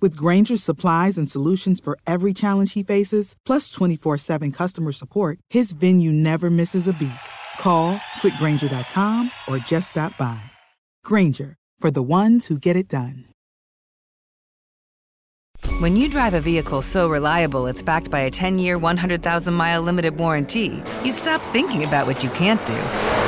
With Granger's supplies and solutions for every challenge he faces, plus 24 7 customer support, his venue never misses a beat. Call quickgranger.com or just stop by. Granger, for the ones who get it done. When you drive a vehicle so reliable it's backed by a 10 year, 100,000 mile limited warranty, you stop thinking about what you can't do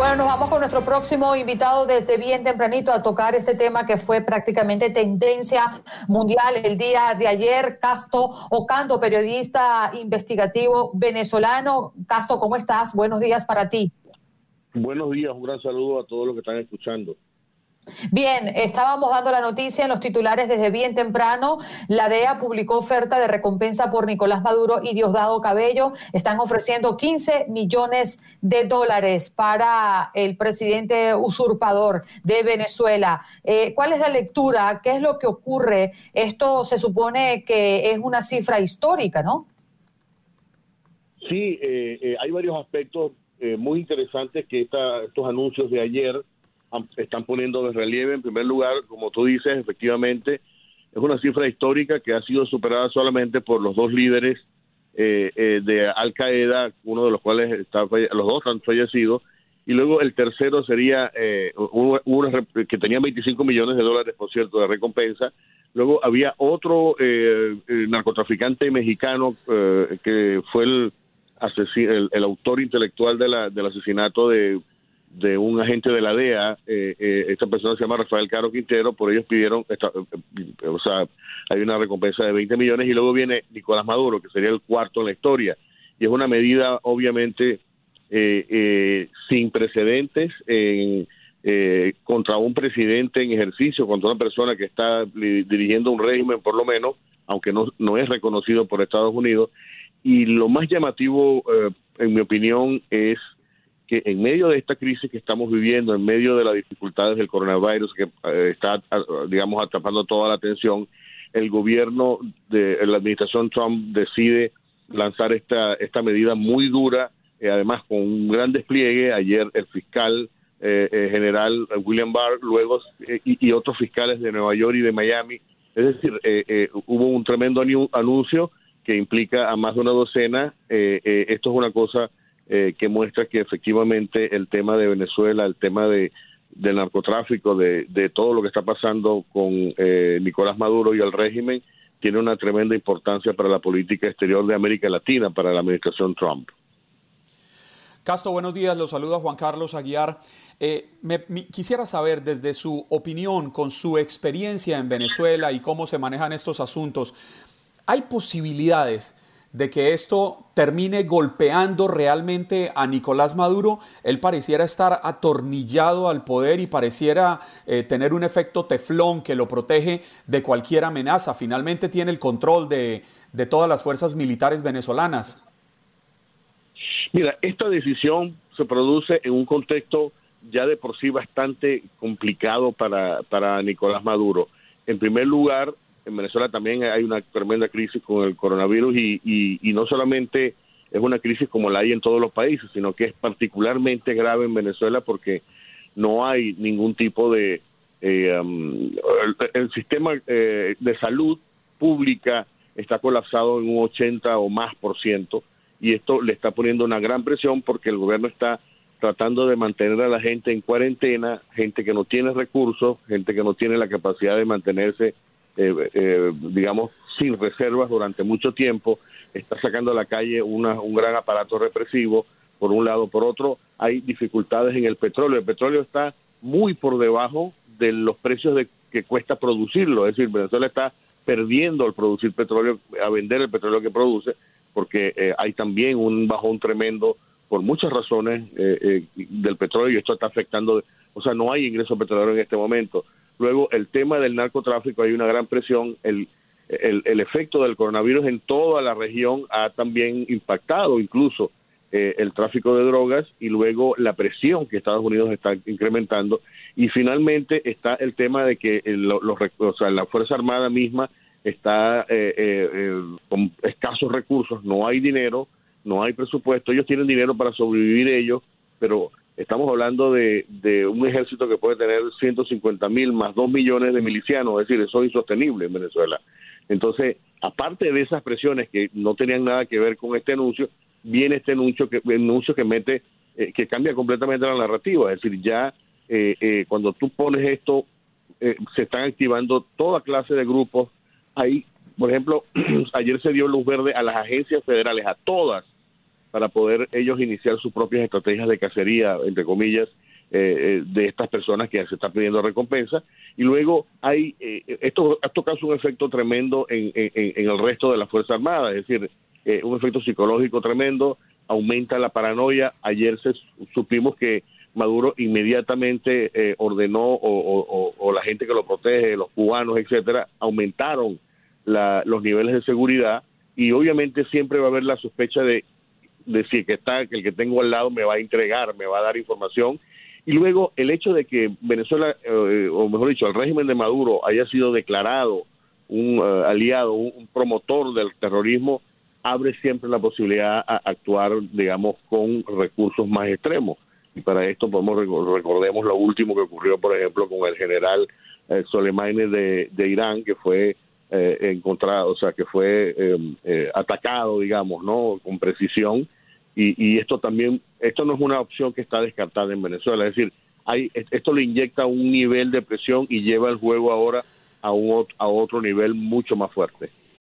Bueno, nos vamos con nuestro próximo invitado desde bien tempranito a tocar este tema que fue prácticamente tendencia mundial el día de ayer. Casto Ocando, periodista investigativo venezolano. Casto, ¿cómo estás? Buenos días para ti. Buenos días, un gran saludo a todos los que están escuchando. Bien, estábamos dando la noticia en los titulares desde bien temprano. La DEA publicó oferta de recompensa por Nicolás Maduro y Diosdado Cabello. Están ofreciendo 15 millones de dólares para el presidente usurpador de Venezuela. Eh, ¿Cuál es la lectura? ¿Qué es lo que ocurre? Esto se supone que es una cifra histórica, ¿no? Sí, eh, eh, hay varios aspectos muy interesantes que estos anuncios de ayer están poniendo de relieve. En primer lugar, como tú dices, efectivamente, es una cifra histórica que ha sido superada solamente por los dos líderes eh, eh, de Al Qaeda, uno de los cuales está, los dos han fallecido, y luego el tercero sería eh, uno, que tenía 25 millones de dólares, por cierto, de recompensa. Luego había otro narcotraficante mexicano que fue el, el, autor intelectual de la, del asesinato de de un agente de la DEA, eh, eh, esta persona se llama Rafael Caro Quintero, por ellos pidieron, eh, o sea, hay una recompensa de 20 millones y luego viene Nicolás Maduro, que sería el cuarto en la historia. Y es una medida obviamente sin precedentes en, contra un presidente en ejercicio, contra una persona que está dirigiendo un régimen por lo menos, aunque no, no es reconocido por Estados Unidos. Y lo más llamativo, en mi opinión, es que en medio de esta crisis que estamos viviendo, en medio de las dificultades del coronavirus que eh, está, digamos, atrapando toda la atención, el gobierno de la administración Trump decide lanzar esta, esta medida muy dura, eh, además con un gran despliegue. Ayer el fiscal eh, general William Barr, luego y, y, otros fiscales de Nueva York y de Miami. Es decir, hubo un tremendo anuncio que implica a más de una docena. esto es una cosa eh, que muestra que efectivamente el tema de Venezuela, el tema de del narcotráfico, de, de todo lo que está pasando con eh, Nicolás Maduro y el régimen, tiene una tremenda importancia para la política exterior de América Latina, para la administración Trump. Castro, buenos días. Los saluda Juan Carlos Aguiar. Eh, quisiera saber desde su opinión, con su experiencia en Venezuela y cómo se manejan estos asuntos, ¿hay posibilidades de que esto termine golpeando realmente a Nicolás Maduro. Él pareciera estar atornillado al poder y pareciera eh, tener un efecto teflón que lo protege de cualquier amenaza. Finalmente tiene el control de, de todas las fuerzas militares venezolanas. Mira, esta decisión se produce en un contexto ya de por sí bastante complicado para, para Nicolás Maduro. En primer lugar, en Venezuela también hay una tremenda crisis con el coronavirus y, no solamente es una crisis como la hay en todos los países, sino que es particularmente grave en Venezuela porque no hay ningún tipo de... Eh, um, el, sistema eh, de salud pública está colapsado en un 80 o más por ciento y esto le está poniendo una gran presión porque el gobierno está tratando de mantener a la gente en cuarentena, gente que no tiene recursos, gente que no tiene la capacidad de mantenerse digamos, sin reservas durante mucho tiempo, está sacando a la calle una, un gran aparato represivo, por un lado. Por otro, hay dificultades en el petróleo. El petróleo está muy por debajo de los precios de que cuesta producirlo. Es decir, Venezuela está perdiendo al producir petróleo, a vender el petróleo que produce, porque eh, hay también un bajón tremendo por muchas razones eh, eh, del petróleo y esto está afectando, o sea, no hay ingreso petrolero en este momento. Luego, el tema del narcotráfico, hay una gran presión, el, el, el efecto del coronavirus en toda la región ha también impactado incluso eh, el tráfico de drogas y luego la presión que Estados Unidos está incrementando. Y finalmente está el tema de que los, o sea, la Fuerza Armada misma está eh, eh, con escasos recursos, no hay dinero, no hay presupuesto, ellos tienen dinero para sobrevivir ellos, pero estamos hablando de, de un ejército que puede tener 150 mil más 2 millones de milicianos, es decir, eso es insostenible en Venezuela. Entonces, aparte de esas presiones que no tenían nada que ver con este anuncio, viene este anuncio que, anuncio que mete, eh, que cambia completamente la narrativa. Es decir, ya eh, eh, cuando tú pones esto, se están activando toda clase de grupos. Ahí, por ejemplo, ayer se dio luz verde a las agencias federales, a todas, para poder ellos iniciar sus propias estrategias de cacería, entre comillas, de estas personas que se están pidiendo recompensa. Y luego hay, esto, esto causa un efecto tremendo en, en, el resto de la Fuerza Armada, es decir, eh, un efecto psicológico tremendo, aumenta la paranoia. Ayer se, supimos que Maduro inmediatamente eh, ordenó o, la gente que lo protege, los cubanos, etcétera, aumentaron los niveles de seguridad y obviamente siempre va a haber la sospecha de, de si el que está, que el que tengo al lado me va a entregar, me va a dar información. Y luego el hecho de que Venezuela, eh, o mejor dicho, el régimen de Maduro haya sido declarado un aliado, un promotor del terrorismo, abre siempre la posibilidad a actuar, digamos, con recursos más extremos. Y para esto podemos recordemos lo último que ocurrió, por ejemplo, con el general eh, Soleimani de, Irán, que fue eh, encontrado, o sea, que fue em, eh, atacado, digamos, ¿no? Con precisión. Y, y esto también, esto no es una opción que está descartada en Venezuela. Es decir, hay, esto le inyecta un nivel de presión y lleva el juego ahora a, un, a otro nivel mucho más fuerte.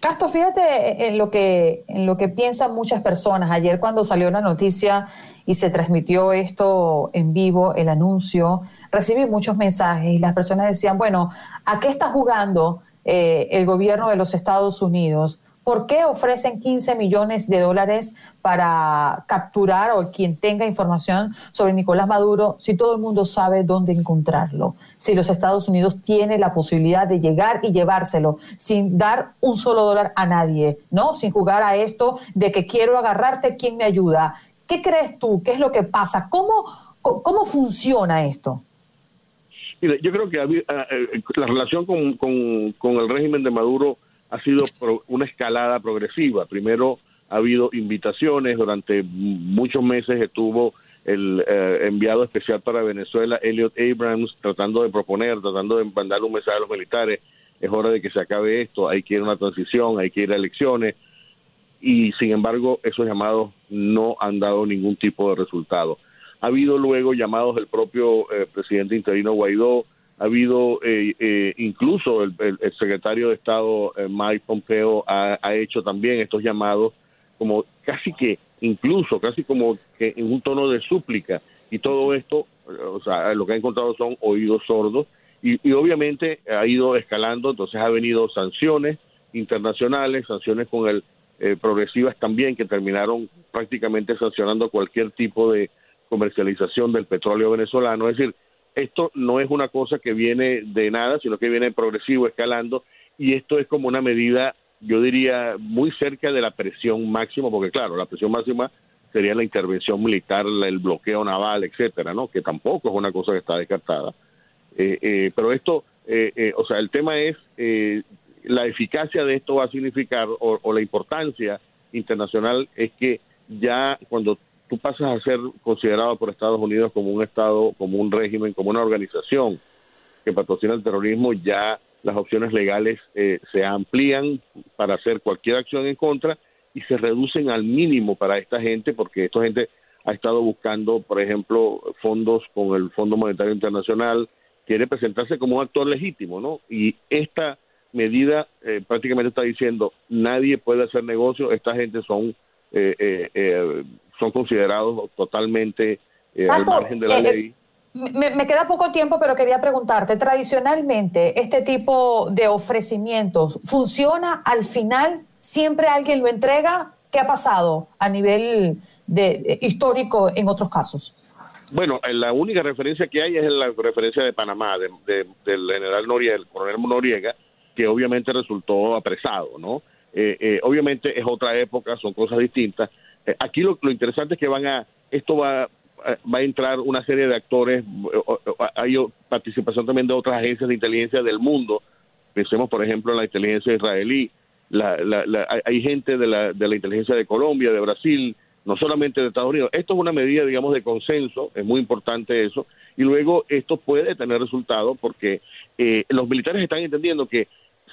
Castro, fíjate en lo, que, en lo que piensan muchas personas. Ayer cuando salió la noticia y se transmitió esto en vivo, el anuncio, recibí muchos mensajes y las personas decían, bueno, ¿a qué está jugando eh, el gobierno de los Estados Unidos? ¿Por qué ofrecen 15 millones de dólares para capturar o quien tenga información sobre Nicolás Maduro si todo el mundo sabe dónde encontrarlo? Si los Estados Unidos tienen la posibilidad de llegar y llevárselo sin dar un solo dólar a nadie, ¿no? Sin jugar a esto de que quiero agarrarte, ¿quién me ayuda? ¿Qué crees tú? ¿Qué es lo que pasa? ¿Cómo, cómo funciona esto? yo creo que eh, la relación con, con el régimen de Maduro ha sido una escalada progresiva. Primero ha habido invitaciones, durante muchos meses estuvo el eh, enviado especial para Venezuela, Elliot Abrams, tratando de proponer, tratando de mandar un mensaje a los militares, es hora de que se acabe esto, hay que ir a una transición, hay que ir a elecciones, y sin embargo esos llamados no han dado ningún tipo de resultado. Ha habido luego llamados del propio eh, presidente interino Guaidó, ha habido eh, eh, incluso el, secretario de Estado eh, Mike Pompeo ha, hecho también estos llamados como casi que incluso casi como que en un tono de súplica. Y todo esto o sea lo que ha encontrado son oídos sordos. Y, y obviamente ha ido escalando entonces ha venido sanciones internacionales sanciones con el progresivas también que terminaron prácticamente sancionando cualquier tipo de comercialización del petróleo venezolano. Es decir esto no es una cosa que viene de nada, sino que viene progresivo, escalando, y esto es como una medida, yo diría, muy cerca de la presión máxima, porque claro, la presión máxima sería la intervención militar, el bloqueo naval, etcétera, ¿no? Que tampoco es una cosa que está descartada. Eh, eh, pero esto, eh, o sea, el tema es la eficacia de esto va a significar, o, la importancia internacional, es que ya cuando tú pasas a ser considerado por Estados Unidos como un Estado, como un régimen, como una organización que patrocina el terrorismo, ya las opciones legales eh, se amplían para hacer cualquier acción en contra y se reducen al mínimo para esta gente, porque esta gente ha estado buscando, por ejemplo, fondos con el Fondo Monetario Internacional, quiere presentarse como un actor legítimo, ¿no? Y esta medida eh, prácticamente está diciendo nadie puede hacer negocio, esta gente son eh, eh, son considerados totalmente al margen de la ley. Me, me, queda poco tiempo, pero quería preguntarte, tradicionalmente, este tipo de ofrecimientos, ¿funciona al final? ¿Siempre alguien lo entrega? ¿Qué ha pasado a nivel de, histórico en otros casos? Bueno, la única referencia que hay es la referencia de Panamá, del general Noriega, el coronel Noriega, que obviamente resultó apresado, ¿no? Eh, eh, obviamente es otra época, son cosas distintas. Eh, aquí lo, interesante es que van a, esto va, va a entrar una serie de actores, hay participación también de otras agencias de inteligencia del mundo, pensemos por ejemplo en la inteligencia israelí, la, hay gente de la, de la inteligencia de Colombia, de Brasil, no solamente de Estados Unidos. Esto es una medida, digamos, de consenso, es muy importante eso, y luego esto puede tener resultados porque eh, los militares están entendiendo que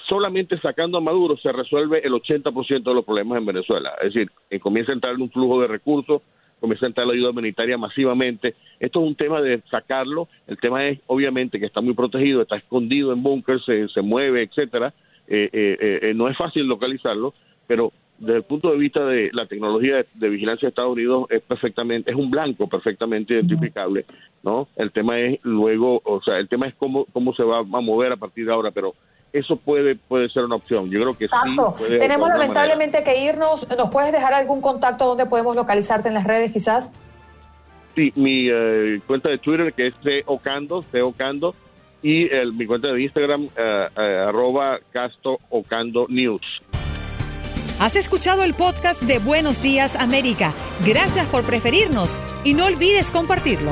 solamente sacando a Maduro se resuelve el 80% de los problemas en Venezuela. Es decir, eh, comienza a entrar un flujo de recursos, comienza a entrar la ayuda humanitaria masivamente. Esto es un tema de sacarlo. El tema es, obviamente, que está muy protegido, está escondido en búnker, se, mueve, etcétera. Eh, no es fácil localizarlo, pero desde el punto de vista de la tecnología de, vigilancia de Estados Unidos es perfectamente es un blanco perfectamente identificable no el tema es luego o sea el tema es cómo cómo se va a mover a partir de ahora pero eso puede puede ser una opción. Yo creo que sí tenemos lamentablemente que irnos. Nos puedes dejar algún contacto donde podemos localizarte en las redes quizás sí mi eh, cuenta de Twitter que es Ocando Ocando y el, mi cuenta de Instagram eh, eh, arroba Casto Ocando News. Has escuchado el podcast de Buenos Días América. Gracias por preferirnos y no olvides compartirlo.